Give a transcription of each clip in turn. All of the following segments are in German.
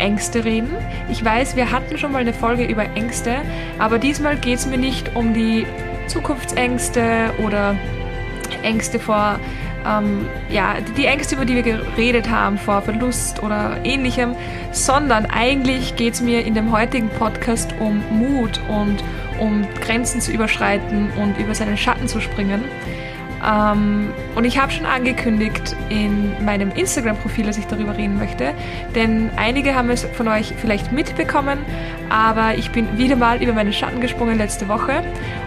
Ängste reden. Ich weiß, wir hatten schon mal eine Folge über Ängste, aber diesmal geht es mir nicht um die Zukunftsängste oder Ängste vor, ähm, ja, die Ängste, über die wir geredet haben, vor Verlust oder ähnlichem, sondern eigentlich geht es mir in dem heutigen Podcast um Mut und um Grenzen zu überschreiten und über seinen Schatten zu springen. Ähm, und ich habe schon angekündigt in meinem Instagram-Profil, dass ich darüber reden möchte, denn einige haben es von euch vielleicht mitbekommen, aber ich bin wieder mal über meinen Schatten gesprungen letzte Woche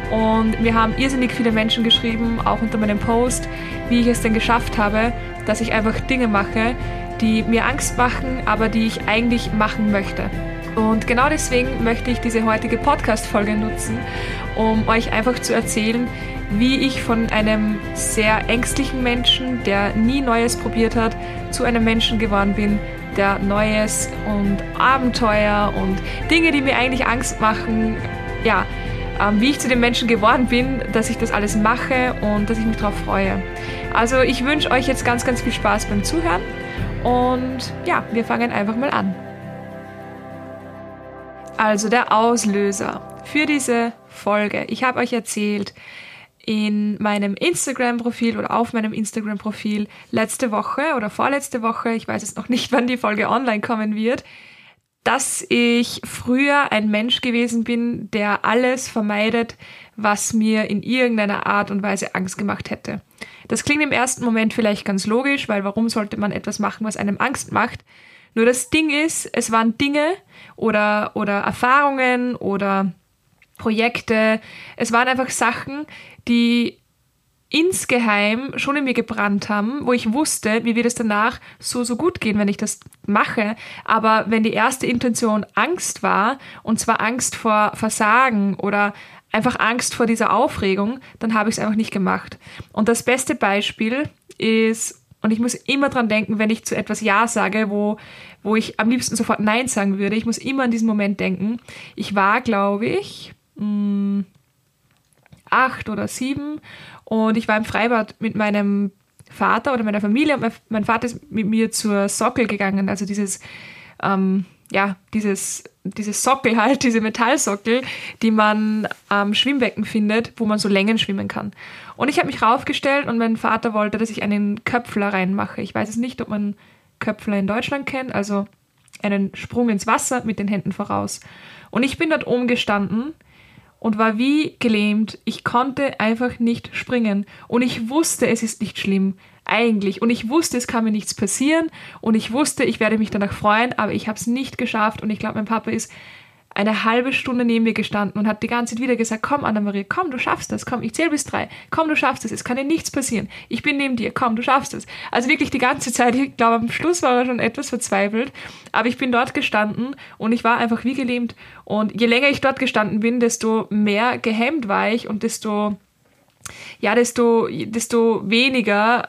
und mir haben irrsinnig viele Menschen geschrieben, auch unter meinem Post, wie ich es denn geschafft habe, dass ich einfach Dinge mache, die mir Angst machen, aber die ich eigentlich machen möchte. Und genau deswegen möchte ich diese heutige Podcast-Folge nutzen, um euch einfach zu erzählen, wie ich von einem sehr ängstlichen Menschen, der nie Neues probiert hat, zu einem Menschen geworden bin, der Neues und Abenteuer und Dinge, die mir eigentlich Angst machen, ja, ähm, wie ich zu dem Menschen geworden bin, dass ich das alles mache und dass ich mich darauf freue. Also ich wünsche euch jetzt ganz, ganz viel Spaß beim Zuhören und ja, wir fangen einfach mal an. Also der Auslöser für diese Folge. Ich habe euch erzählt, in meinem Instagram-Profil oder auf meinem Instagram-Profil letzte Woche oder vorletzte Woche, ich weiß jetzt noch nicht, wann die Folge online kommen wird, dass ich früher ein Mensch gewesen bin, der alles vermeidet, was mir in irgendeiner Art und Weise Angst gemacht hätte. Das klingt im ersten Moment vielleicht ganz logisch, weil warum sollte man etwas machen, was einem Angst macht? Nur das Ding ist, es waren Dinge oder, oder Erfahrungen oder Projekte, es waren einfach Sachen, die insgeheim schon in mir gebrannt haben, wo ich wusste, mir wird es danach so, so gut gehen, wenn ich das mache. Aber wenn die erste Intention Angst war, und zwar Angst vor Versagen oder einfach Angst vor dieser Aufregung, dann habe ich es einfach nicht gemacht. Und das beste Beispiel ist, und ich muss immer dran denken, wenn ich zu etwas Ja sage, wo, wo ich am liebsten sofort Nein sagen würde, ich muss immer an diesen Moment denken. Ich war, glaube ich, mh, hm, acht oder sieben und ich war im Freibad mit meinem Vater oder meiner Familie und mein Vater ist mit mir zur Sockel gegangen, also dieses, ähm, ja, dieses, dieses Sockel halt, diese Metallsockel, die man am Schwimmbecken findet, wo man so Längen schwimmen kann. Und ich habe mich raufgestellt und mein Vater wollte, dass ich einen Köpfler reinmache. Ich weiß es nicht, ob man Köpfler in Deutschland kennt, also einen Sprung ins Wasser mit den Händen voraus. Und ich bin dort oben gestanden und war wie gelähmt. Ich konnte einfach nicht springen. Und ich wusste, es ist nicht schlimm. Eigentlich. Und ich wusste, es kann mir nichts passieren. Und ich wusste, ich werde mich danach freuen. Aber ich habe es nicht geschafft. Und ich glaube, mein Papa ist eine halbe Stunde neben mir gestanden und hat die ganze Zeit wieder gesagt, komm Anna-Maria, komm, du schaffst das, komm, ich zähle bis drei, komm, du schaffst das, es kann dir nichts passieren, ich bin neben dir, komm, du schaffst das. Also wirklich die ganze Zeit, ich glaube, am Schluss war er schon etwas verzweifelt, aber ich bin dort gestanden und ich war einfach wie gelähmt. Und je länger ich dort gestanden bin, desto mehr gehemmt war ich und desto, ja, desto, desto weniger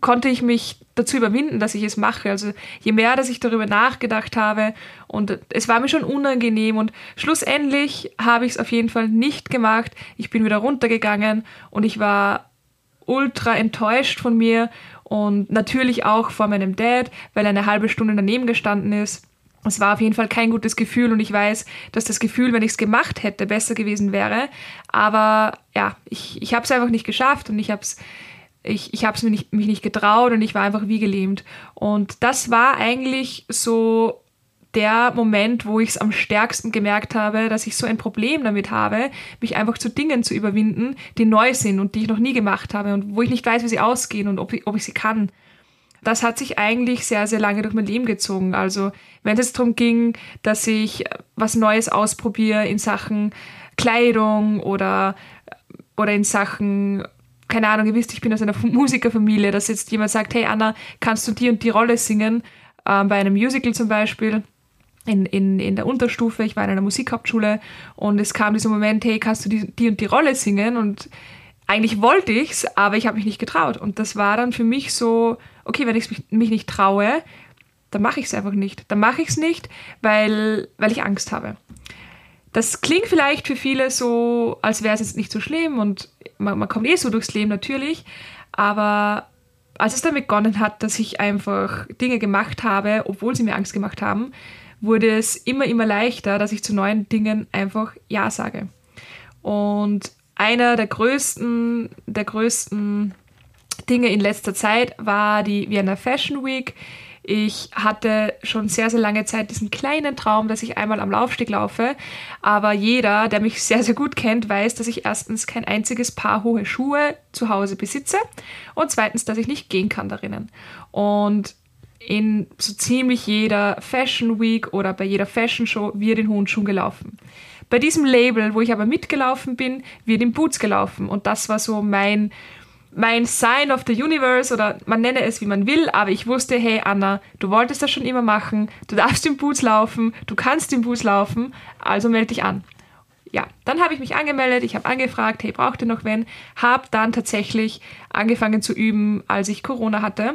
konnte ich mich dazu überwinden, dass ich es mache. Also je mehr, dass ich darüber nachgedacht habe und es war mir schon unangenehm und schlussendlich habe ich es auf jeden Fall nicht gemacht. Ich bin wieder runtergegangen und ich war ultra enttäuscht von mir und natürlich auch vor meinem Dad, weil er eine halbe Stunde daneben gestanden ist. Es war auf jeden Fall kein gutes Gefühl und ich weiß, dass das Gefühl, wenn ich es gemacht hätte, besser gewesen wäre. Aber ja, ich, ich habe es einfach nicht geschafft und ich habe es ich, ich habe es mir mich nicht getraut und ich war einfach wie gelähmt. Und das war eigentlich so der Moment, wo ich es am stärksten gemerkt habe, dass ich so ein Problem damit habe, mich einfach zu Dingen zu überwinden, die neu sind und die ich noch nie gemacht habe und wo ich nicht weiß, wie sie ausgehen und ob ich, ob ich sie kann. Das hat sich eigentlich sehr, sehr lange durch mein Leben gezogen. Also wenn es darum ging, dass ich was Neues ausprobiere in Sachen Kleidung oder, oder in Sachen keine Ahnung, ihr wisst, ich bin aus einer Musikerfamilie, dass jetzt jemand sagt, hey Anna, kannst du die und die Rolle singen, ähm, bei einem Musical zum Beispiel, in, in, in der Unterstufe, ich war in einer Musikhauptschule und es kam dieser Moment, hey, kannst du die, die und die Rolle singen? Und eigentlich wollte ich's, aber ich habe mich nicht getraut. Und das war dann für mich so, okay, wenn ich mich, mich nicht traue, dann mache ich es einfach nicht. Dann mache ich es nicht, weil, weil ich Angst habe. Das klingt vielleicht für viele so, als wäre es jetzt nicht so schlimm und man, man kommt eh so durchs Leben natürlich, aber als es dann begonnen hat, dass ich einfach Dinge gemacht habe, obwohl sie mir Angst gemacht haben, wurde es immer, immer leichter, dass ich zu neuen Dingen einfach Ja sage. Und einer der größten, der größten Dinge in letzter Zeit war die Vienna Fashion Week. Ich hatte schon sehr, sehr lange Zeit diesen kleinen Traum, dass ich einmal am Laufsteg laufe. Aber jeder, der mich sehr, sehr gut kennt, weiß, dass ich erstens kein einziges Paar hohe Schuhe zu Hause besitze und zweitens, dass ich nicht gehen kann darinnen. Und in so ziemlich jeder Fashion Week oder bei jeder Fashion Show wird in hohen Schuhen gelaufen. Bei diesem Label, wo ich aber mitgelaufen bin, wird in Boots gelaufen. Und das war so mein, mein Sign of the Universe oder man nenne es wie man will, aber ich wusste, hey Anna, du wolltest das schon immer machen, du darfst in Boots laufen, du kannst in Boots laufen, also melde dich an. Ja, dann habe ich mich angemeldet, ich habe angefragt, hey, braucht ihr noch wen? Habe dann tatsächlich angefangen zu üben, als ich Corona hatte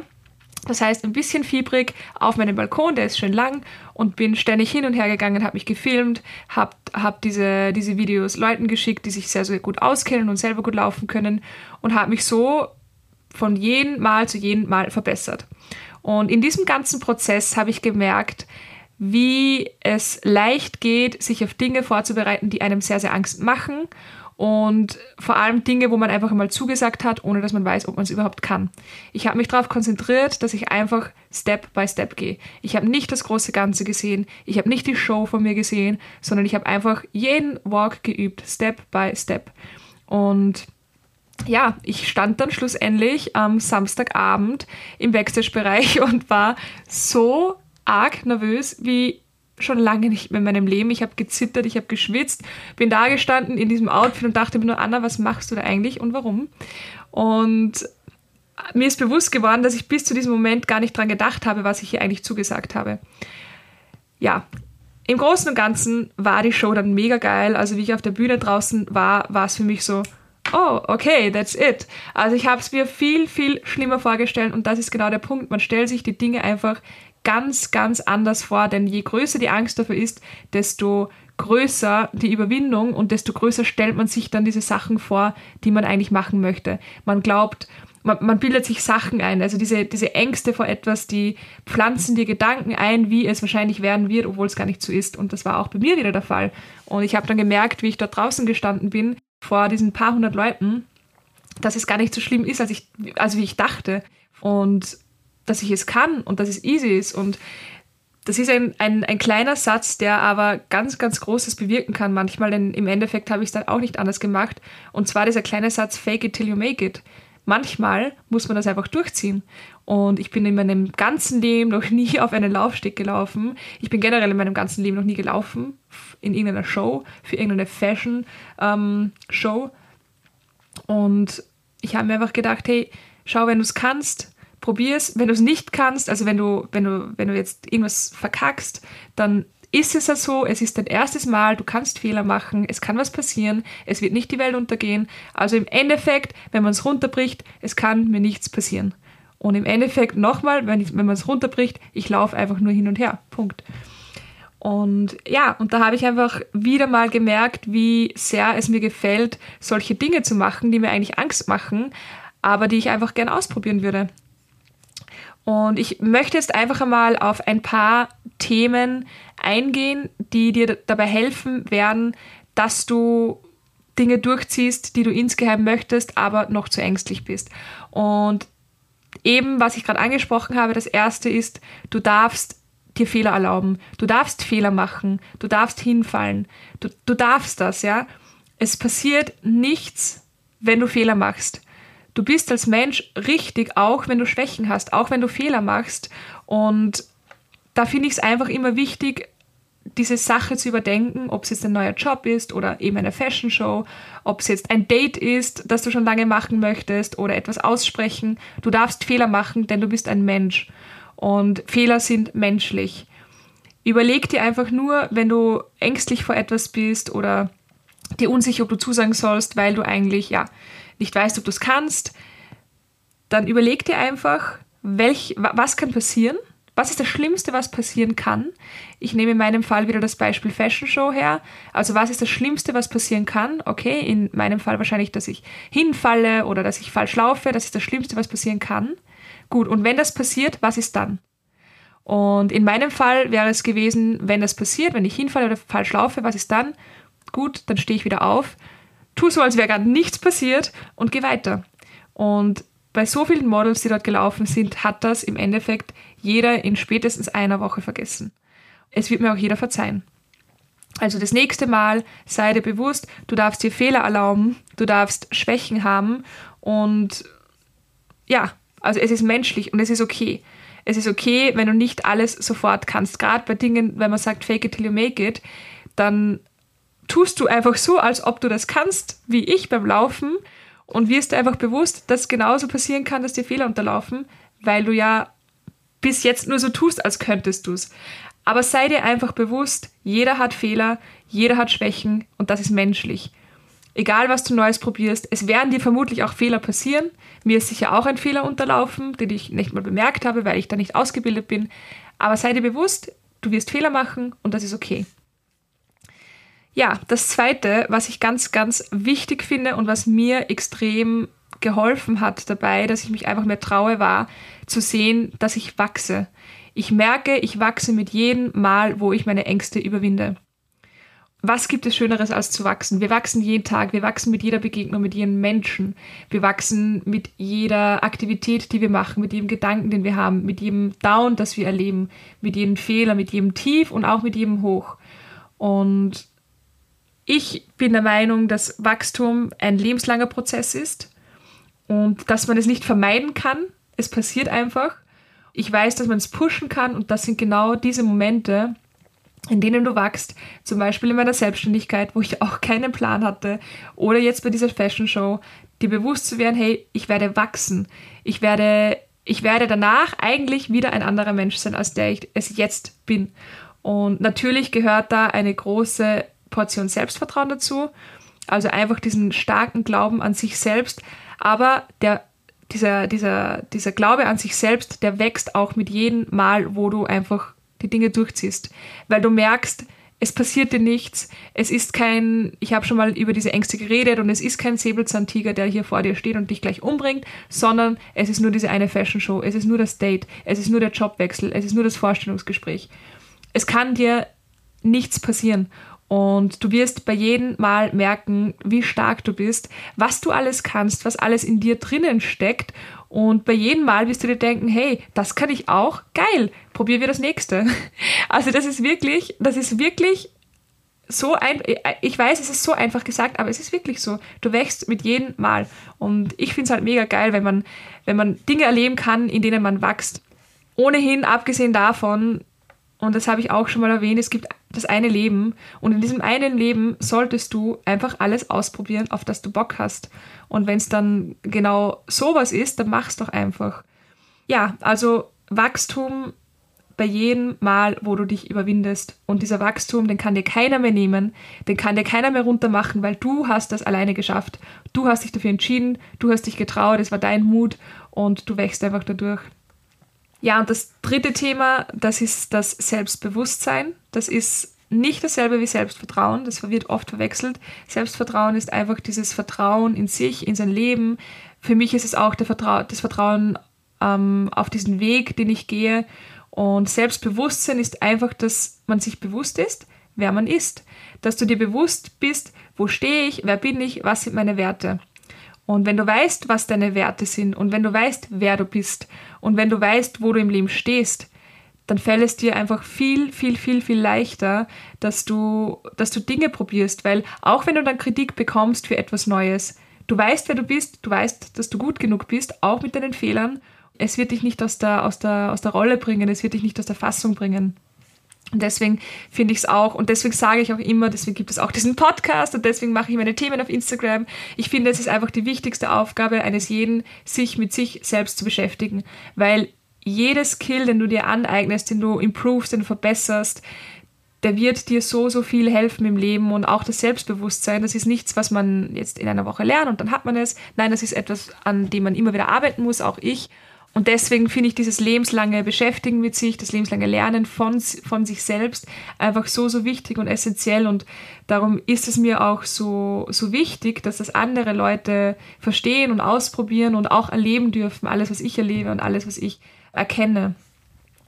das heißt, ein bisschen fiebrig auf meinem Balkon, der ist schön lang und bin ständig hin und her gegangen, habe mich gefilmt, habe hab diese, diese Videos Leuten geschickt, die sich sehr, sehr gut auskennen und selber gut laufen können und habe mich so von jedem Mal zu jedem Mal verbessert. Und in diesem ganzen Prozess habe ich gemerkt, wie es leicht geht, sich auf Dinge vorzubereiten, die einem sehr, sehr Angst machen und vor allem Dinge, wo man einfach einmal zugesagt hat, ohne dass man weiß, ob man es überhaupt kann. Ich habe mich darauf konzentriert, dass ich einfach Step by Step gehe. Ich habe nicht das große Ganze gesehen, ich habe nicht die Show von mir gesehen, sondern ich habe einfach jeden Walk geübt, Step by Step. Und ja, ich stand dann schlussendlich am Samstagabend im Backstage-Bereich und war so arg nervös wie schon lange nicht mehr in meinem Leben. Ich habe gezittert, ich habe geschwitzt, bin da gestanden in diesem Outfit und dachte mir nur, Anna, was machst du da eigentlich und warum? Und mir ist bewusst geworden, dass ich bis zu diesem Moment gar nicht dran gedacht habe, was ich hier eigentlich zugesagt habe. Ja, im Großen und Ganzen war die Show dann mega geil. Also wie ich auf der Bühne draußen war, war es für mich so, oh, okay, that's it. Also ich habe es mir viel, viel schlimmer vorgestellt und das ist genau der Punkt. Man stellt sich die Dinge einfach ganz, ganz anders vor, denn je größer die Angst dafür ist, desto größer die Überwindung und desto größer stellt man sich dann diese Sachen vor, die man eigentlich machen möchte. Man glaubt, man, man bildet sich Sachen ein, also diese, diese Ängste vor etwas, die pflanzen dir Gedanken ein, wie es wahrscheinlich werden wird, obwohl es gar nicht so ist. Und das war auch bei mir wieder der Fall. Und ich habe dann gemerkt, wie ich dort draußen gestanden bin, vor diesen paar hundert Leuten, dass es gar nicht so schlimm ist, als, ich, als wie ich dachte. Und dass ich es kann und dass es easy ist. Und das ist ein, ein, ein kleiner Satz, der aber ganz, ganz Großes bewirken kann manchmal, denn im Endeffekt habe ich es dann auch nicht anders gemacht. Und zwar dieser kleine Satz, fake it till you make it. Manchmal muss man das einfach durchziehen. Und ich bin in meinem ganzen Leben noch nie auf einen Laufsteg gelaufen. Ich bin generell in meinem ganzen Leben noch nie gelaufen. In irgendeiner Show, für irgendeine Fashion-Show. Ähm, und ich habe mir einfach gedacht, hey, schau, wenn du es kannst, probier es. Wenn du es nicht kannst, also wenn du, wenn du, wenn du jetzt irgendwas verkackst, dann ist es ja so, es ist dein erstes Mal, du kannst Fehler machen, es kann was passieren, es wird nicht die Welt untergehen. Also im Endeffekt, wenn man es runterbricht, es kann mir nichts passieren. Und im Endeffekt nochmal, wenn, wenn man es runterbricht, ich laufe einfach nur hin und her. Punkt. Und ja, und da habe ich einfach wieder mal gemerkt, wie sehr es mir gefällt, solche Dinge zu machen, die mir eigentlich Angst machen, aber die ich einfach gern ausprobieren würde. Und ich möchte jetzt einfach einmal auf ein paar Themen eingehen, die dir dabei helfen werden, dass du Dinge durchziehst, die du insgeheim möchtest, aber noch zu ängstlich bist. Und eben, was ich gerade angesprochen habe, das erste ist, du darfst dir Fehler erlauben. Du darfst Fehler machen. Du darfst hinfallen. Du, du darfst das, ja. Es passiert nichts, wenn du Fehler machst du bist als Mensch richtig, auch wenn du Schwächen hast, auch wenn du Fehler machst. Und da finde ich es einfach immer wichtig, diese Sache zu überdenken, ob es jetzt ein neuer Job ist oder eben eine Fashion Show, ob es jetzt ein Date ist, das du schon lange machen möchtest oder etwas aussprechen. Du darfst Fehler machen, denn du bist ein Mensch und Fehler sind menschlich. Überleg dir einfach nur, wenn du ängstlich vor etwas bist oder dir unsicher, ob du zusagen sollst, weil du eigentlich ja nicht weißt, ob du es kannst, dann überleg dir einfach, welch, was kann passieren was ist das Schlimmste, was passieren kann? Ich nehme in meinem Fall wieder das Beispiel Fashion Show her. Also was ist das Schlimmste, was passieren kann? Okay, in meinem Fall wahrscheinlich, dass ich hinfalle oder dass ich falsch laufe. Das ist das Schlimmste, was passieren kann. Gut, und wenn das passiert, was ist dann? Und in meinem Fall wäre es gewesen, wenn das passiert, wenn ich hinfalle oder falsch laufe, was ist dann? Gut, dann stehe ich wieder auf, tu so, als wäre gerade nichts passiert und gehe weiter. Und bei so vielen Models, die dort gelaufen sind, hat das im Endeffekt jeder in spätestens einer Woche vergessen. Es wird mir auch jeder verzeihen. Also das nächste Mal sei dir bewusst, du darfst dir Fehler erlauben, du darfst Schwächen haben und ja, also es ist menschlich und es ist okay. Es ist okay, wenn du nicht alles sofort kannst. Gerade bei Dingen, wenn man sagt, fake it till you make it, dann tust du einfach so, als ob du das kannst, wie ich beim Laufen und wirst dir einfach bewusst, dass genauso passieren kann, dass dir Fehler unterlaufen, weil du ja bis jetzt nur so tust, als könntest du es. Aber sei dir einfach bewusst, jeder hat Fehler, jeder hat Schwächen und das ist menschlich. Egal, was du Neues probierst, es werden dir vermutlich auch Fehler passieren. Mir ist sicher auch ein Fehler unterlaufen, den ich nicht mal bemerkt habe, weil ich da nicht ausgebildet bin. Aber sei dir bewusst, du wirst Fehler machen und das ist okay. Ja, das Zweite, was ich ganz, ganz wichtig finde und was mir extrem geholfen hat dabei, dass ich mich einfach mehr traue, war zu sehen, dass ich wachse. Ich merke, ich wachse mit jedem Mal, wo ich meine Ängste überwinde. Was gibt es Schöneres als zu wachsen? Wir wachsen jeden Tag, wir wachsen mit jeder Begegnung, mit jedem Menschen, wir wachsen mit jeder Aktivität, die wir machen, mit jedem Gedanken, den wir haben, mit jedem Down, das wir erleben, mit jedem Fehler, mit jedem Tief und auch mit jedem Hoch. Und ich bin der Meinung, dass Wachstum ein lebenslanger Prozess ist und dass man es nicht vermeiden kann. Es passiert einfach. Ich weiß, dass man es pushen kann und das sind genau diese Momente, in denen du wachst. Zum Beispiel in meiner Selbstständigkeit, wo ich auch keinen Plan hatte oder jetzt bei dieser Fashion Show, dir bewusst zu werden, hey, ich werde wachsen. Ich werde, ich werde danach eigentlich wieder ein anderer Mensch sein, als der ich es jetzt bin. Und natürlich gehört da eine große Portion Selbstvertrauen dazu. Also einfach diesen starken Glauben an sich selbst. Aber der, dieser, dieser, dieser Glaube an sich selbst, der wächst auch mit jedem Mal, wo du einfach die Dinge durchziehst. Weil du merkst, es passiert dir nichts. Es ist kein, ich habe schon mal über diese Ängste geredet und es ist kein Säbelzahntiger, der hier vor dir steht und dich gleich umbringt, sondern es ist nur diese eine Fashion Show, es ist nur das Date, es ist nur der Jobwechsel, es ist nur das Vorstellungsgespräch. Es kann dir nichts passieren. Und du wirst bei jedem Mal merken, wie stark du bist, was du alles kannst, was alles in dir drinnen steckt. Und bei jedem Mal wirst du dir denken, hey, das kann ich auch, geil, probieren wir das nächste. Also das ist wirklich, das ist wirklich so ein, ich weiß, es ist so einfach gesagt, aber es ist wirklich so. Du wächst mit jedem Mal. Und ich finde es halt mega geil, wenn man, wenn man Dinge erleben kann, in denen man wächst. Ohnehin, abgesehen davon, und das habe ich auch schon mal erwähnt, es gibt das eine Leben und in diesem einen Leben solltest du einfach alles ausprobieren, auf das du Bock hast. Und wenn es dann genau sowas ist, dann mach's doch einfach. Ja, also Wachstum bei jedem Mal, wo du dich überwindest. Und dieser Wachstum, den kann dir keiner mehr nehmen, den kann dir keiner mehr runtermachen, weil du hast das alleine geschafft. Du hast dich dafür entschieden, du hast dich getraut, es war dein Mut und du wächst einfach dadurch. Ja, und das dritte Thema, das ist das Selbstbewusstsein. Das ist nicht dasselbe wie Selbstvertrauen, das wird oft verwechselt. Selbstvertrauen ist einfach dieses Vertrauen in sich, in sein Leben. Für mich ist es auch Vertrau das Vertrauen ähm, auf diesen Weg, den ich gehe. Und Selbstbewusstsein ist einfach, dass man sich bewusst ist, wer man ist. Dass du dir bewusst bist, wo stehe ich, wer bin ich, was sind meine Werte. Und wenn du weißt, was deine Werte sind und wenn du weißt, wer du bist und wenn du weißt, wo du im Leben stehst, dann fällt es dir einfach viel, viel, viel, viel leichter, dass du, dass du Dinge probierst, weil auch wenn du dann Kritik bekommst für etwas Neues, du weißt, wer du bist, du weißt, dass du gut genug bist, auch mit deinen Fehlern. Es wird dich nicht aus der, aus der, aus der Rolle bringen, es wird dich nicht aus der Fassung bringen. Und deswegen finde ich es auch, und deswegen sage ich auch immer, deswegen gibt es auch diesen Podcast und deswegen mache ich meine Themen auf Instagram. Ich finde, es ist einfach die wichtigste Aufgabe eines jeden, sich mit sich selbst zu beschäftigen, weil jeder Skill, den du dir aneignest, den du improvest, den du verbesserst, der wird dir so, so viel helfen im Leben und auch das Selbstbewusstsein. Das ist nichts, was man jetzt in einer Woche lernt und dann hat man es. Nein, das ist etwas, an dem man immer wieder arbeiten muss, auch ich. Und deswegen finde ich dieses lebenslange Beschäftigen mit sich, das lebenslange Lernen von, von sich selbst einfach so, so wichtig und essentiell. Und darum ist es mir auch so, so wichtig, dass das andere Leute verstehen und ausprobieren und auch erleben dürfen, alles, was ich erlebe und alles, was ich erkenne.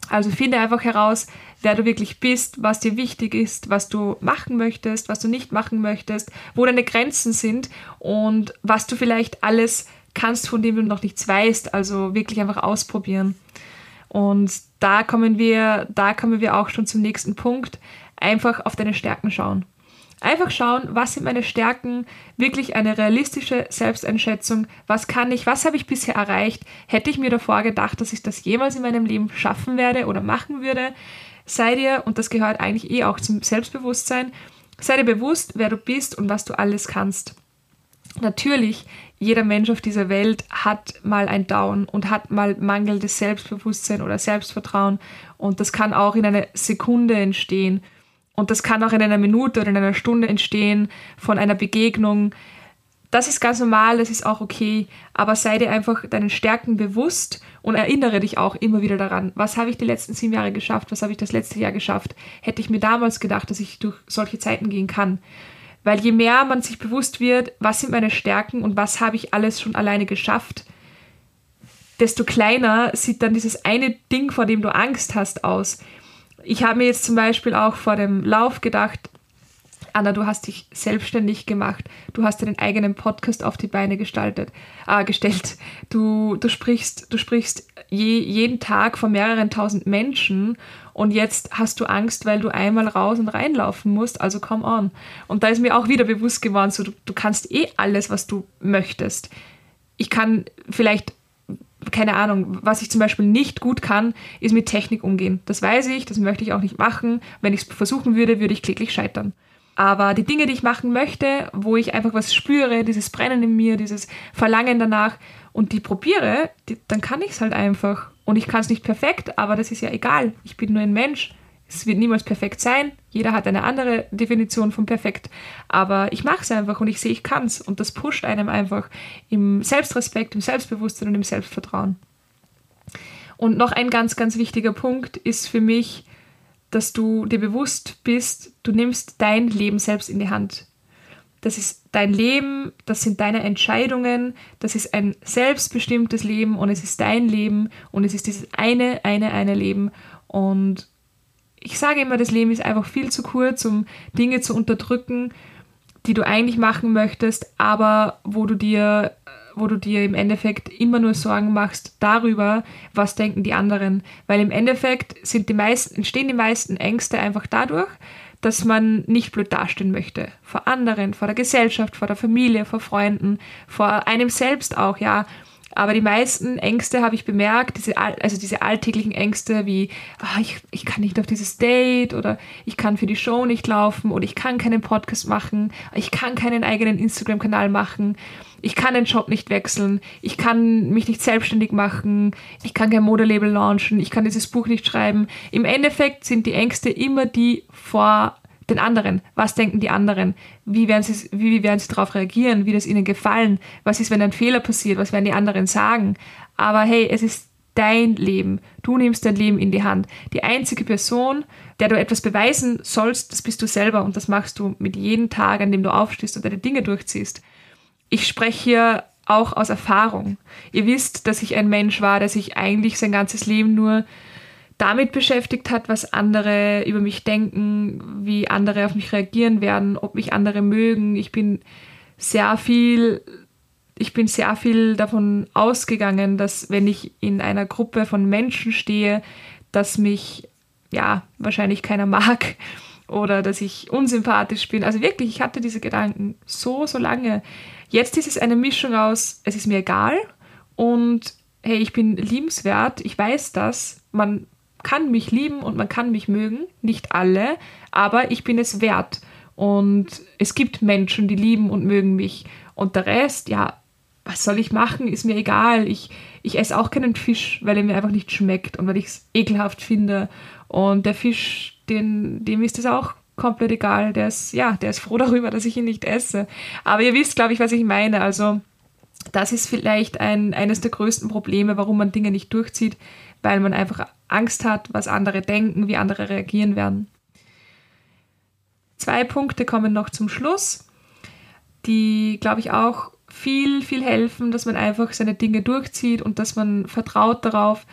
Also finde einfach heraus, wer du wirklich bist, was dir wichtig ist, was du machen möchtest, was du nicht machen möchtest, wo deine Grenzen sind und was du vielleicht alles kannst, von dem du noch nichts weißt. Also wirklich einfach ausprobieren. Und da kommen wir, da kommen wir auch schon zum nächsten Punkt. Einfach auf deine Stärken schauen. Einfach schauen, was sind meine Stärken, wirklich eine realistische Selbsteinschätzung, was kann ich, was habe ich bisher erreicht, hätte ich mir davor gedacht, dass ich das jemals in meinem Leben schaffen werde oder machen würde, sei dir, und das gehört eigentlich eh auch zum Selbstbewusstsein, sei dir bewusst, wer du bist und was du alles kannst. Natürlich jeder Mensch auf dieser Welt hat mal ein Down und hat mal mangelndes Selbstbewusstsein oder Selbstvertrauen und das kann auch in einer Sekunde entstehen und das kann auch in einer Minute oder in einer Stunde entstehen von einer Begegnung. Das ist ganz normal, das ist auch okay, aber sei dir einfach deinen Stärken bewusst und erinnere dich auch immer wieder daran, was habe ich die letzten sieben Jahre geschafft, was habe ich das letzte Jahr geschafft. Hätte ich mir damals gedacht, dass ich durch solche Zeiten gehen kann. Weil je mehr man sich bewusst wird, was sind meine Stärken und was habe ich alles schon alleine geschafft, desto kleiner sieht dann dieses eine Ding, vor dem du Angst hast, aus. Ich habe mir jetzt zum Beispiel auch vor dem Lauf gedacht, Anna, du hast dich selbstständig gemacht. Du hast deinen eigenen Podcast auf die Beine gestaltet, äh, gestellt. Du, du sprichst, du sprichst je, jeden Tag vor mehreren tausend Menschen und jetzt hast du Angst, weil du einmal raus und reinlaufen musst, also come on. Und da ist mir auch wieder bewusst geworden, so, du, du kannst eh alles, was du möchtest. Ich kann vielleicht keine Ahnung, was ich zum Beispiel nicht gut kann, ist mit Technik umgehen. Das weiß ich, das möchte ich auch nicht machen. Wenn ich es versuchen würde, würde ich kläglich scheitern. Aber die Dinge, die ich machen möchte, wo ich einfach was spüre, dieses Brennen in mir, dieses Verlangen danach und die probiere, die, dann kann ich es halt einfach. Und ich kann es nicht perfekt, aber das ist ja egal. Ich bin nur ein Mensch. Es wird niemals perfekt sein. Jeder hat eine andere Definition von perfekt. Aber ich mache es einfach und ich sehe, ich kann es. Und das pusht einem einfach im Selbstrespekt, im Selbstbewusstsein und im Selbstvertrauen. Und noch ein ganz, ganz wichtiger Punkt ist für mich, dass du dir bewusst bist, du nimmst dein Leben selbst in die Hand. Das ist dein Leben, das sind deine Entscheidungen, das ist ein selbstbestimmtes Leben und es ist dein Leben und es ist dieses eine, eine, eine Leben. Und ich sage immer, das Leben ist einfach viel zu kurz, um Dinge zu unterdrücken, die du eigentlich machen möchtest, aber wo du dir, wo du dir im Endeffekt immer nur Sorgen machst darüber, was denken die anderen. Weil im Endeffekt sind die meisten, entstehen die meisten Ängste einfach dadurch, dass man nicht blöd dastehen möchte. Vor anderen, vor der Gesellschaft, vor der Familie, vor Freunden, vor einem selbst auch, ja. Aber die meisten Ängste habe ich bemerkt, diese, also diese alltäglichen Ängste wie, oh, ich, ich kann nicht auf dieses Date oder ich kann für die Show nicht laufen oder ich kann keinen Podcast machen, ich kann keinen eigenen Instagram-Kanal machen, ich kann den Job nicht wechseln, ich kann mich nicht selbstständig machen, ich kann kein Modelabel launchen, ich kann dieses Buch nicht schreiben. Im Endeffekt sind die Ängste immer die vor den anderen. Was denken die anderen? Wie werden sie, wie werden sie darauf reagieren? Wie das ihnen gefallen? Was ist, wenn ein Fehler passiert? Was werden die anderen sagen? Aber hey, es ist dein Leben. Du nimmst dein Leben in die Hand. Die einzige Person, der du etwas beweisen sollst, das bist du selber und das machst du mit jedem Tag, an dem du aufstehst und deine Dinge durchziehst. Ich spreche hier auch aus Erfahrung. Ihr wisst, dass ich ein Mensch war, der sich eigentlich sein ganzes Leben nur damit beschäftigt hat, was andere über mich denken, wie andere auf mich reagieren werden, ob mich andere mögen. Ich bin sehr viel, ich bin sehr viel davon ausgegangen, dass wenn ich in einer Gruppe von Menschen stehe, dass mich ja wahrscheinlich keiner mag oder dass ich unsympathisch bin. Also wirklich, ich hatte diese Gedanken so, so lange. Jetzt ist es eine Mischung aus, es ist mir egal und hey, ich bin liebenswert, ich weiß das, man kann mich lieben und man kann mich mögen, nicht alle, aber ich bin es wert. Und es gibt Menschen, die lieben und mögen mich. Und der Rest, ja, was soll ich machen? Ist mir egal. Ich, ich esse auch keinen Fisch, weil er mir einfach nicht schmeckt und weil ich es ekelhaft finde. Und der Fisch, den, dem ist es auch komplett egal. Der ist, ja, der ist froh darüber, dass ich ihn nicht esse. Aber ihr wisst, glaube ich, was ich meine. Also, das ist vielleicht ein, eines der größten Probleme, warum man Dinge nicht durchzieht, weil man einfach Angst hat, was andere denken, wie andere reagieren werden. Zwei Punkte kommen noch zum Schluss, die, glaube ich, auch viel, viel helfen, dass man einfach seine Dinge durchzieht und dass man vertraut darauf,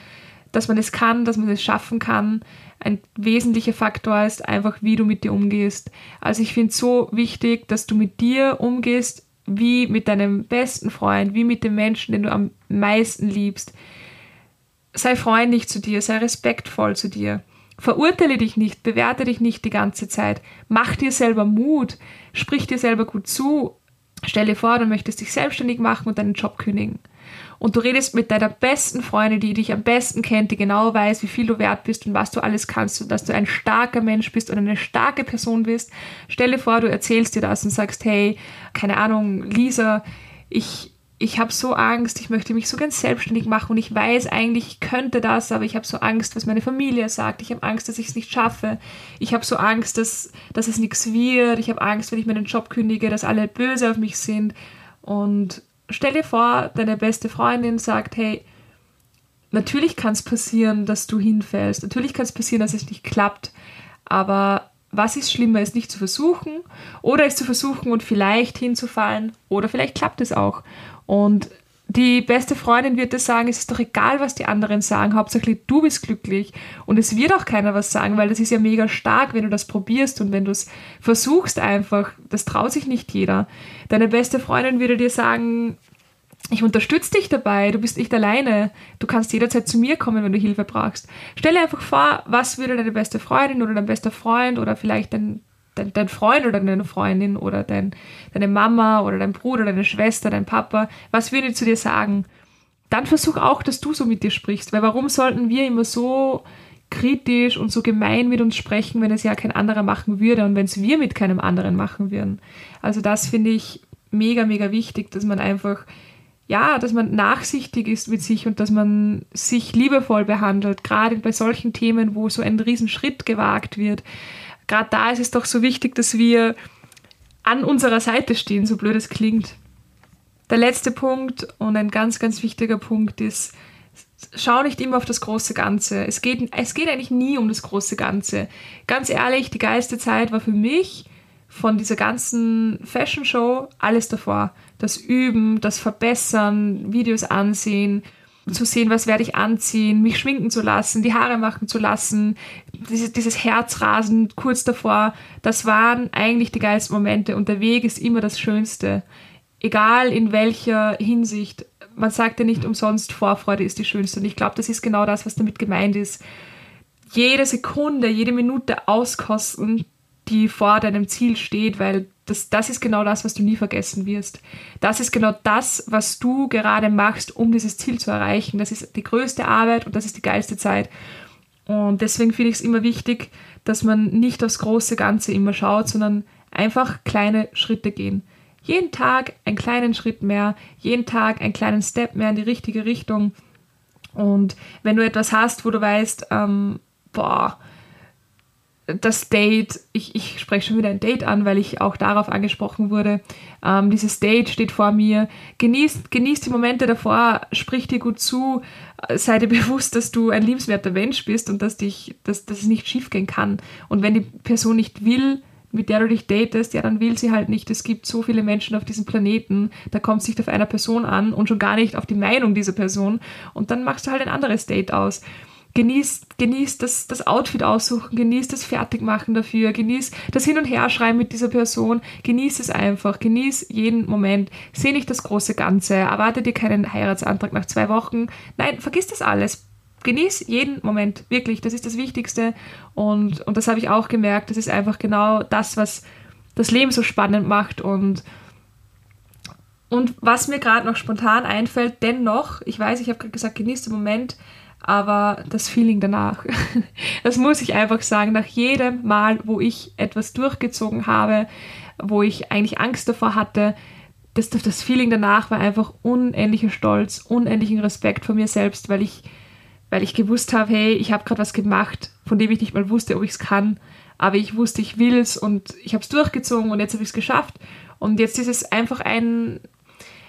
dass man es kann, dass man es schaffen kann. Ein wesentlicher Faktor ist einfach, wie du mit dir umgehst. Also ich finde es so wichtig, dass du mit dir umgehst, wie mit deinem besten Freund, wie mit dem Menschen, den du am meisten liebst. Sei freundlich zu dir, sei respektvoll zu dir. Verurteile dich nicht, bewerte dich nicht die ganze Zeit. Mach dir selber Mut, sprich dir selber gut zu. Stell dir vor, du möchtest dich selbstständig machen und deinen Job kündigen. Und du redest mit deiner besten Freundin, die dich am besten kennt, die genau weiß, wie viel du wert bist und was du alles kannst und dass du ein starker Mensch bist und eine starke Person bist. Stell dir vor, du erzählst dir das und sagst, hey, keine Ahnung, Lisa, ich, ich habe so Angst, ich möchte mich so ganz selbstständig machen und ich weiß eigentlich, ich könnte das, aber ich habe so Angst, was meine Familie sagt. Ich habe Angst, dass ich es nicht schaffe. Ich habe so Angst, dass, dass es nichts wird. Ich habe Angst, wenn ich meinen Job kündige, dass alle böse auf mich sind. Und stell dir vor, deine beste Freundin sagt, hey, natürlich kann es passieren, dass du hinfällst. Natürlich kann es passieren, dass es nicht klappt. Aber was ist schlimmer, es nicht zu versuchen oder es zu versuchen und vielleicht hinzufallen oder vielleicht klappt es auch. Und die beste Freundin wird dir sagen, es ist doch egal, was die anderen sagen, hauptsächlich du bist glücklich und es wird auch keiner was sagen, weil das ist ja mega stark, wenn du das probierst und wenn du es versuchst einfach, das traut sich nicht jeder. Deine beste Freundin würde dir sagen, ich unterstütze dich dabei, du bist nicht alleine, du kannst jederzeit zu mir kommen, wenn du Hilfe brauchst. Stell dir einfach vor, was würde deine beste Freundin oder dein bester Freund oder vielleicht dein dein, dein Freund oder deine Freundin oder dein, deine Mama oder dein Bruder, deine Schwester, dein Papa, was würden die zu dir sagen? Dann versuch auch, dass du so mit dir sprichst, weil warum sollten wir immer so kritisch und so gemein mit uns sprechen, wenn es ja kein anderer machen würde und wenn es wir mit keinem anderen machen würden? Also das finde ich mega, mega wichtig, dass man einfach ja, dass man nachsichtig ist mit sich und dass man sich liebevoll behandelt, gerade bei solchen Themen, wo so ein Riesenschritt gewagt wird gerade da ist es doch so wichtig, dass wir an unserer Seite stehen, so blöd es klingt. Der letzte Punkt und ein ganz, ganz wichtiger Punkt ist, schau nicht immer auf das große Ganze. Es geht, es geht eigentlich nie um das große Ganze. Ganz ehrlich, die geilste Zeit war für mich von dieser ganzen Fashion Show alles davor. Das Üben, das Verbessern, Videos ansehen, zu sehen, was werde ich anziehen, mich schminken zu lassen, die Haare machen zu lassen, dieses, dieses Herzrasen kurz davor, das waren eigentlich die geilsten Momente und der Weg ist immer das Schönste. Egal in welcher Hinsicht. Man sagt ja nicht umsonst, Vorfreude ist die schönste. Und ich glaube, das ist genau das, was damit gemeint ist. Jede Sekunde, jede Minute auskosten, die vor deinem Ziel steht, weil das, das ist genau das, was du nie vergessen wirst. Das ist genau das, was du gerade machst, um dieses Ziel zu erreichen. Das ist die größte Arbeit und das ist die geilste Zeit. Und deswegen finde ich es immer wichtig, dass man nicht aufs große Ganze immer schaut, sondern einfach kleine Schritte gehen. Jeden Tag einen kleinen Schritt mehr, jeden Tag einen kleinen Step mehr in die richtige Richtung. Und wenn du etwas hast, wo du weißt, ähm, boah, das Date, ich, ich spreche schon wieder ein Date an, weil ich auch darauf angesprochen wurde. Ähm, dieses Date steht vor mir. Genieß, genieß die Momente davor, sprich dir gut zu, sei dir bewusst, dass du ein liebenswerter Mensch bist und dass, dich, dass, dass es nicht schiefgehen kann. Und wenn die Person nicht will, mit der du dich datest, ja, dann will sie halt nicht. Es gibt so viele Menschen auf diesem Planeten, da kommt es nicht auf einer Person an und schon gar nicht auf die Meinung dieser Person. Und dann machst du halt ein anderes Date aus genießt, genießt das, das Outfit aussuchen, genießt das Fertigmachen dafür, genießt das Hin- und Herschreiben mit dieser Person, genießt es einfach, genieß jeden Moment, seh nicht das große Ganze, erwarte dir keinen Heiratsantrag nach zwei Wochen, nein, vergiss das alles. Genieß jeden Moment, wirklich, das ist das Wichtigste. Und, und das habe ich auch gemerkt, das ist einfach genau das, was das Leben so spannend macht und und was mir gerade noch spontan einfällt, dennoch, ich weiß, ich habe gerade gesagt, genieß den Moment, aber das Feeling danach, das muss ich einfach sagen, nach jedem Mal, wo ich etwas durchgezogen habe, wo ich eigentlich Angst davor hatte, das, das Feeling danach war einfach unendlicher Stolz, unendlichen Respekt vor mir selbst, weil ich, weil ich gewusst habe, hey, ich habe gerade was gemacht, von dem ich nicht mal wusste, ob ich es kann, aber ich wusste, ich will es und ich habe es durchgezogen und jetzt habe ich es geschafft. Und jetzt ist es einfach ein,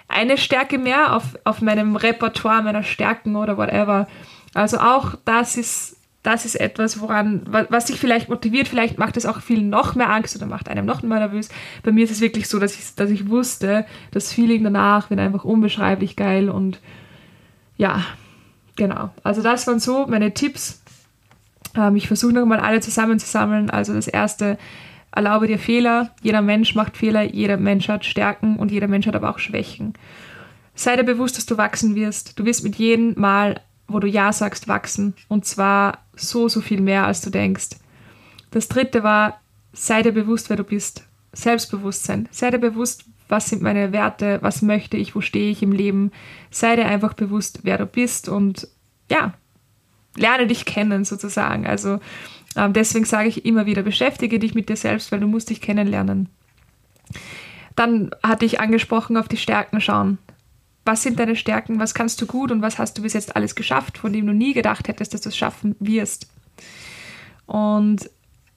eine Stärke mehr auf, auf meinem Repertoire meiner Stärken oder whatever. Also auch das ist, das ist etwas, woran, was sich vielleicht motiviert, vielleicht macht es auch vielen noch mehr Angst oder macht einem noch mehr nervös. Bei mir ist es wirklich so, dass ich, dass ich wusste, das Feeling danach wird einfach unbeschreiblich geil und ja, genau. Also das waren so meine Tipps. Ähm, ich versuche nochmal alle zusammenzusammeln. Also das erste, erlaube dir Fehler. Jeder Mensch macht Fehler, jeder Mensch hat Stärken und jeder Mensch hat aber auch Schwächen. Sei dir bewusst, dass du wachsen wirst. Du wirst mit jedem Mal, wo du Ja sagst, wachsen. Und zwar so, so viel mehr, als du denkst. Das dritte war, sei dir bewusst, wer du bist. Selbstbewusstsein. Sei dir bewusst, was sind meine Werte, was möchte ich, wo stehe ich im Leben. Sei dir einfach bewusst, wer du bist und ja, lerne dich kennen sozusagen. Also ähm, deswegen sage ich immer wieder, beschäftige dich mit dir selbst, weil du musst dich kennenlernen. Dann hatte ich angesprochen, auf die Stärken schauen. Was sind deine Stärken? Was kannst du gut und was hast du bis jetzt alles geschafft, von dem du nie gedacht hättest, dass du es schaffen wirst? Und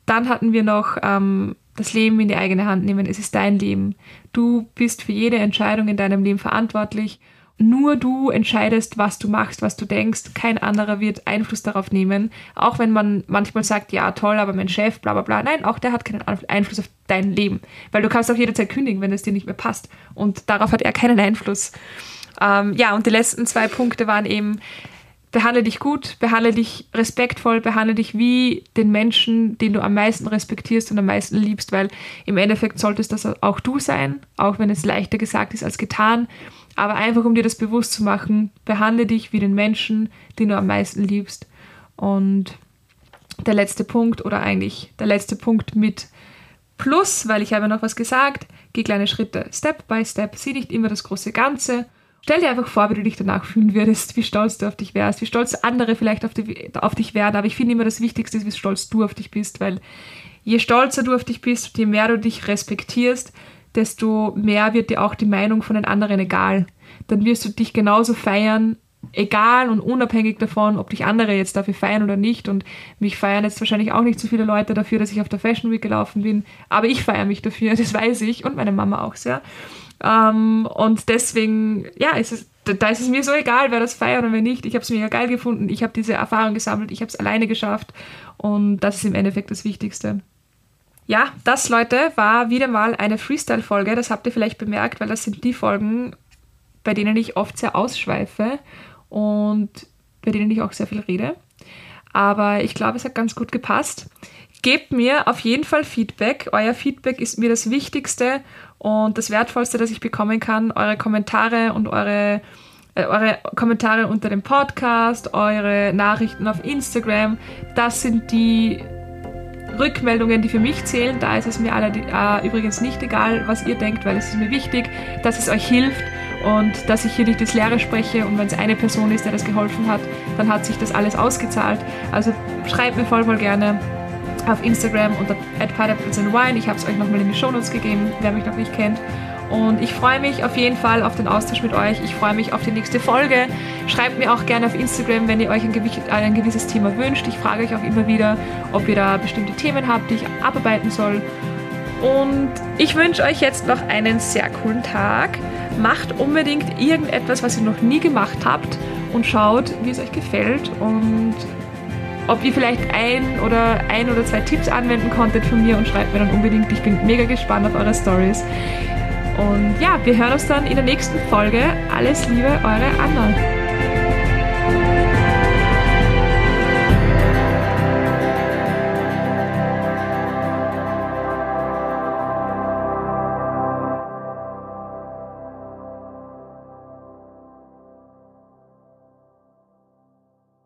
dann hatten wir noch ähm, das Leben in die eigene Hand nehmen. Es ist dein Leben. Du bist für jede Entscheidung in deinem Leben verantwortlich nur du entscheidest, was du machst, was du denkst. Kein anderer wird Einfluss darauf nehmen. Auch wenn man manchmal sagt, ja, toll, aber mein Chef, bla bla bla. Nein, auch der hat keinen Einfluss auf dein Leben. Weil du kannst auch jederzeit kündigen, wenn es dir nicht mehr passt. Und darauf hat er keinen Einfluss. Ähm, ja, und die letzten zwei Punkte waren eben, behandle dich gut, behandle dich respektvoll, behandle dich wie den Menschen, den du am meisten respektierst und am meisten liebst, weil im Endeffekt solltest das auch du sein, auch wenn es leichter gesagt ist als getan. Aber einfach, um dir das bewusst zu machen, behandle dich wie den Menschen, den du am meisten liebst. Und der letzte Punkt oder eigentlich der letzte Punkt mit Plus, weil ich habe noch was gesagt, geh kleine Schritte, Step by Step, sieh nicht immer das große Ganze. Stell dir einfach vor, wie du dich danach fühlen würdest, wie stolz du auf dich wärst, wie stolz andere vielleicht auf, die, auf dich werden. Aber ich finde immer das Wichtigste ist, wie stolz du auf dich bist, weil je stolzer du auf dich bist, je mehr du dich respektierst, desto mehr wird dir auch die Meinung von den anderen egal. Dann wirst du dich genauso feiern, egal und unabhängig davon, ob dich andere jetzt dafür feiern oder nicht. Und mich feiern jetzt wahrscheinlich auch nicht so viele Leute dafür, dass ich auf der Fashion Week gelaufen bin. Aber ich feiere mich dafür, das weiß ich und meine Mama auch sehr. Ähm, und deswegen, ja, ist es, da ist es mir so egal, wer das feiert oder wer nicht. Ich habe es mega geil gefunden. Ich habe diese Erfahrung gesammelt. Ich habe es alleine geschafft. Und das ist im Endeffekt das Wichtigste. Ja, das, Leute, war wieder mal eine Freestyle-Folge. Das habt ihr vielleicht bemerkt, weil das sind die Folgen, bei denen ich oft sehr ausschweife und bei denen ich auch sehr viel rede. Aber ich glaube, es hat ganz gut gepasst. Gebt mir auf jeden Fall Feedback. Euer Feedback ist mir das Wichtigste und das Wertvollste, das ich bekommen kann. Eure Kommentare und eure, äh, eure Kommentare unter dem Podcast, eure Nachrichten auf Instagram, das sind die Rückmeldungen, die für mich zählen. Da ist es mir alle, äh, übrigens nicht egal, was ihr denkt, weil es ist mir wichtig, dass es euch hilft und dass ich hier nicht das Leere spreche und wenn es eine Person ist, der das geholfen hat, dann hat sich das alles ausgezahlt. Also schreibt mir voll, voll gerne auf Instagram unter @pineapples Ich habe es euch nochmal in die Shownotes gegeben, wer mich noch nicht kennt. Und ich freue mich auf jeden Fall auf den Austausch mit euch. Ich freue mich auf die nächste Folge. Schreibt mir auch gerne auf Instagram, wenn ihr euch ein, ein gewisses Thema wünscht. Ich frage euch auch immer wieder, ob ihr da bestimmte Themen habt, die ich abarbeiten soll. Und ich wünsche euch jetzt noch einen sehr coolen Tag. Macht unbedingt irgendetwas, was ihr noch nie gemacht habt und schaut, wie es euch gefällt und ob ihr vielleicht ein oder ein oder zwei Tipps anwenden konntet von mir und schreibt mir dann unbedingt. Ich bin mega gespannt auf eure Stories. Und ja, wir hören uns dann in der nächsten Folge. Alles Liebe, eure Anna.